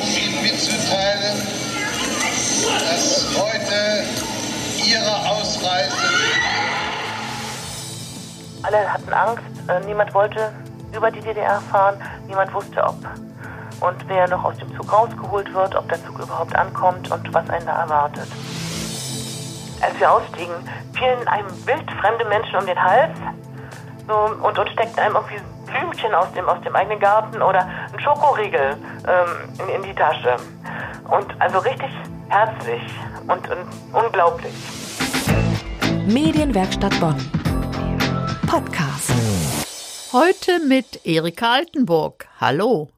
um Ihnen mitzuteilen, dass heute Ihre Ausreise. Alle hatten Angst, äh, niemand wollte über die DDR fahren, niemand wusste, ob und wer noch aus dem Zug rausgeholt wird, ob der Zug überhaupt ankommt und was einen da erwartet. Als wir ausstiegen, fielen einem wildfremde Menschen um den Hals so, und, und steckten einem irgendwie Blümchen aus dem, aus dem eigenen Garten oder ein Schokoriegel ähm, in, in die Tasche. Und also richtig herzlich und, und unglaublich. Medienwerkstatt Bonn. Podcast. Heute mit Erika Altenburg. Hallo.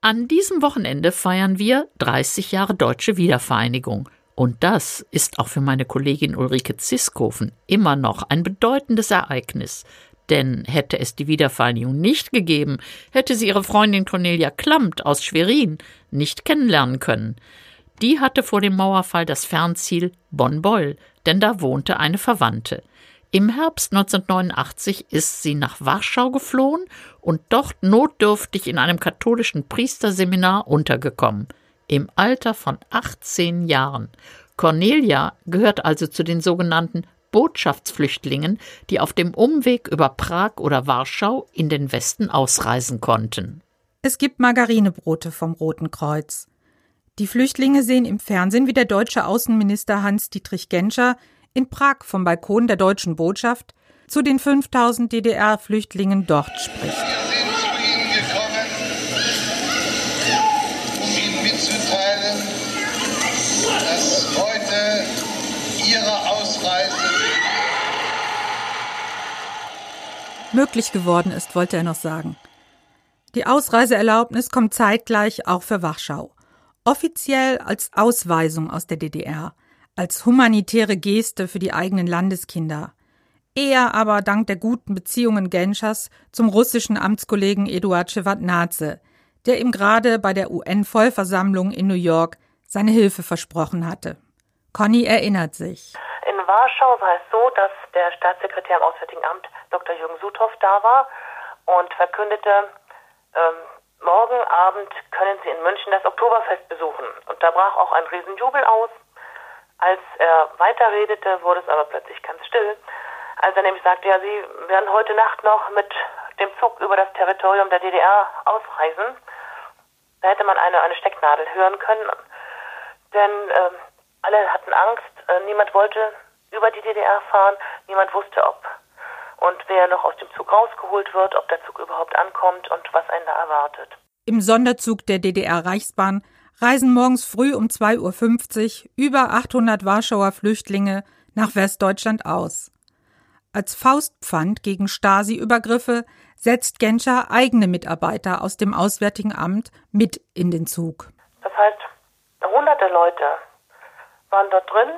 An diesem Wochenende feiern wir 30 Jahre deutsche Wiedervereinigung. Und das ist auch für meine Kollegin Ulrike Ziskofen immer noch ein bedeutendes Ereignis. Denn hätte es die Wiedervereinigung nicht gegeben, hätte sie ihre Freundin Cornelia Klammt aus Schwerin nicht kennenlernen können. Die hatte vor dem Mauerfall das Fernziel Bonn-Beul, denn da wohnte eine Verwandte. Im Herbst 1989 ist sie nach Warschau geflohen und dort notdürftig in einem katholischen Priesterseminar untergekommen. Im Alter von 18 Jahren. Cornelia gehört also zu den sogenannten Botschaftsflüchtlingen, die auf dem Umweg über Prag oder Warschau in den Westen ausreisen konnten. Es gibt Margarinebrote vom Roten Kreuz. Die Flüchtlinge sehen im Fernsehen, wie der deutsche Außenminister Hans-Dietrich Genscher in Prag vom Balkon der deutschen Botschaft zu den 5000 DDR-Flüchtlingen dort spricht. Möglich geworden ist, wollte er noch sagen. Die Ausreiseerlaubnis kommt zeitgleich auch für Warschau. Offiziell als Ausweisung aus der DDR als humanitäre Geste für die eigenen Landeskinder. Eher aber dank der guten Beziehungen Genschers zum russischen Amtskollegen Eduard Shevardnadze, der ihm gerade bei der UN-Vollversammlung in New York seine Hilfe versprochen hatte. Conny erinnert sich. Warschau war es so, dass der Staatssekretär im Auswärtigen Amt Dr. Jürgen Suthoff da war und verkündete, ähm, morgen Abend können Sie in München das Oktoberfest besuchen. Und da brach auch ein Riesenjubel aus. Als er weiterredete, wurde es aber plötzlich ganz still, als er nämlich sagte, ja, Sie werden heute Nacht noch mit dem Zug über das Territorium der DDR ausreisen. Da hätte man eine, eine Stecknadel hören können, denn äh, alle hatten Angst, äh, niemand wollte über die DDR fahren, niemand wusste, ob und wer noch aus dem Zug rausgeholt wird, ob der Zug überhaupt ankommt und was einen da erwartet. Im Sonderzug der DDR-Reichsbahn reisen morgens früh um 2.50 Uhr über 800 Warschauer Flüchtlinge nach Westdeutschland aus. Als Faustpfand gegen Stasi-Übergriffe setzt Genscher eigene Mitarbeiter aus dem Auswärtigen Amt mit in den Zug. Das heißt, hunderte Leute waren dort drin.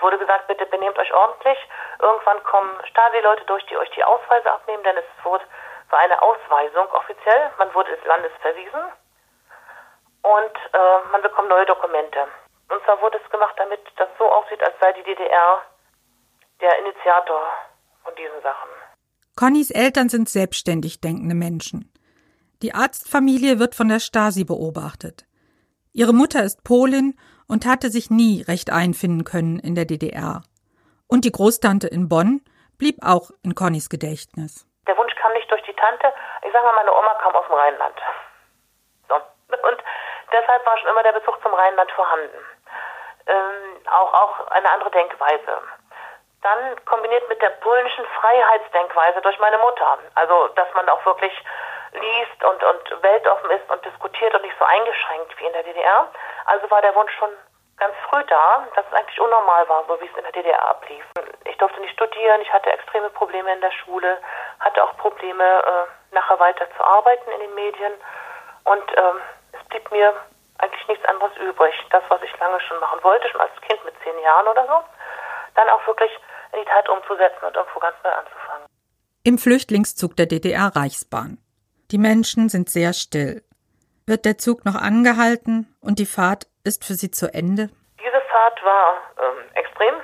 Es wurde gesagt, bitte benehmt euch ordentlich. Irgendwann kommen Stasi-Leute durch, die euch die Ausweise abnehmen, denn es wurde, war eine Ausweisung offiziell. Man wurde des Landes verwiesen und äh, man bekommt neue Dokumente. Und zwar wurde es gemacht, damit das so aussieht, als sei die DDR der Initiator von diesen Sachen. Connys Eltern sind selbstständig denkende Menschen. Die Arztfamilie wird von der Stasi beobachtet. Ihre Mutter ist Polin und hatte sich nie recht einfinden können in der DDR. Und die Großtante in Bonn blieb auch in Connys Gedächtnis. Der Wunsch kam nicht durch die Tante. Ich sage mal, meine Oma kam aus dem Rheinland. So. Und deshalb war schon immer der Bezug zum Rheinland vorhanden. Ähm, auch, auch eine andere Denkweise. Dann kombiniert mit der polnischen Freiheitsdenkweise durch meine Mutter. Also, dass man auch wirklich liest und, und weltoffen ist und diskutiert und nicht so eingeschränkt wie in der DDR. Also war der Wunsch schon ganz früh da, dass es eigentlich unnormal war, so wie es in der DDR ablief. Ich durfte nicht studieren, ich hatte extreme Probleme in der Schule, hatte auch Probleme, äh, nachher weiter zu arbeiten in den Medien. Und ähm, es blieb mir eigentlich nichts anderes übrig. Das, was ich lange schon machen wollte, schon als Kind mit zehn Jahren oder so, dann auch wirklich in die Tat umzusetzen und irgendwo ganz neu anzufangen. Im Flüchtlingszug der DDR-Reichsbahn. Die Menschen sind sehr still. Wird der Zug noch angehalten und die Fahrt ist für Sie zu Ende? Diese Fahrt war ähm, extrem.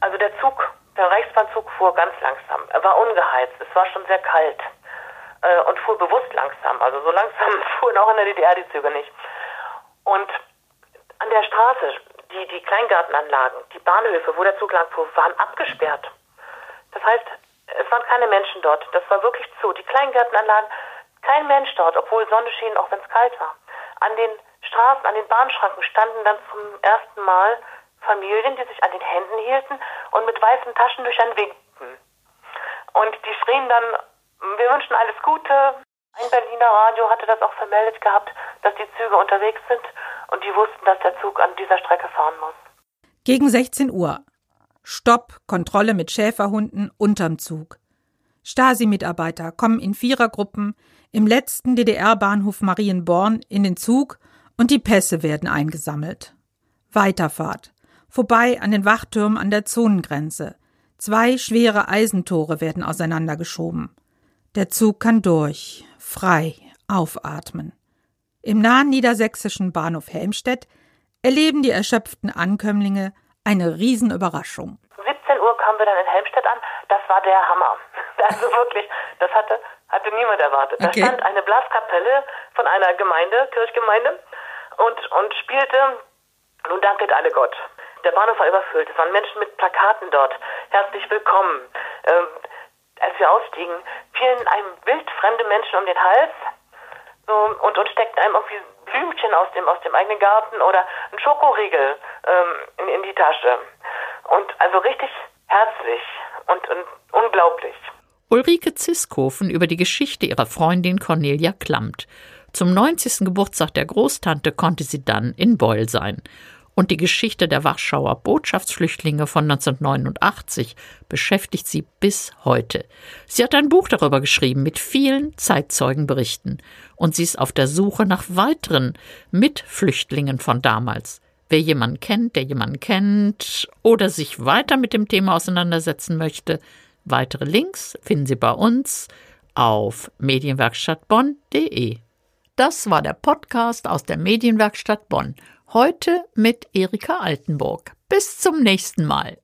Also der Zug, der Reichsbahnzug fuhr ganz langsam. Er war ungeheizt. Es war schon sehr kalt. äh, und fuhr bewusst langsam. Also so langsam fuhren auch in der DDR die Züge nicht. Und an der Straße, die, die Kleingartenanlagen, die Bahnhöfe, wo der Zug lang fuhr, waren abgesperrt. Das heißt, es waren keine Menschen dort. Das war wirklich zu. Die Kleingärtenanlagen, kein Mensch dort, obwohl Sonne schien, auch wenn es kalt war. An den Straßen, an den Bahnschranken standen dann zum ersten Mal Familien, die sich an den Händen hielten und mit weißen Taschentüchern winkten. Und die schrien dann, wir wünschen alles Gute. Ein Berliner Radio hatte das auch vermeldet gehabt, dass die Züge unterwegs sind und die wussten, dass der Zug an dieser Strecke fahren muss. Gegen 16 Uhr. Stopp, Kontrolle mit Schäferhunden unterm Zug. Stasi-Mitarbeiter kommen in Vierergruppen im letzten DDR-Bahnhof Marienborn in den Zug und die Pässe werden eingesammelt. Weiterfahrt. Vorbei an den Wachtürmen an der Zonengrenze. Zwei schwere Eisentore werden auseinandergeschoben. Der Zug kann durch, frei, aufatmen. Im nahen niedersächsischen Bahnhof Helmstedt erleben die erschöpften Ankömmlinge eine Riesenüberraschung. 17 Uhr kamen wir dann in Helmstedt an. Das war der Hammer. Also wirklich, das hatte, hatte niemand erwartet. Da Okay. stand eine Blaskapelle von einer Gemeinde, Kirchgemeinde, und, und spielte Nun danket alle Gott. Der Bahnhof war überfüllt. Es waren Menschen mit Plakaten dort. Herzlich willkommen. Ähm, als wir ausstiegen, fielen einem wildfremde Menschen um den Hals so, und, und steckten einem irgendwie Blümchen aus dem, aus dem eigenen Garten oder einen Schokoriegel ähm, Tasche. Und also richtig herzlich und, und unglaublich. Ulrike Ziskofen über die Geschichte ihrer Freundin Cornelia Klammt. Zum 90. Geburtstag der Großtante konnte sie dann in Beul sein. Und die Geschichte der Warschauer Botschaftsflüchtlinge von 1989 beschäftigt sie bis heute. Sie hat ein Buch darüber geschrieben mit vielen Zeitzeugenberichten. Und sie ist auf der Suche nach weiteren Mitflüchtlingen von damals. Wer jemanden kennt, der jemanden kennt oder sich weiter mit dem Thema auseinandersetzen möchte, weitere Links finden Sie bei uns auf medienwerkstattbonn.de. Das war der Podcast aus der Medienwerkstatt Bonn. Heute mit Erika Altenburg. Bis zum nächsten Mal.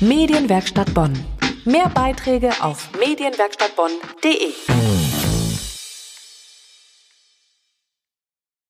Medienwerkstatt Bonn. Mehr Beiträge auf medienwerkstattbonn.de.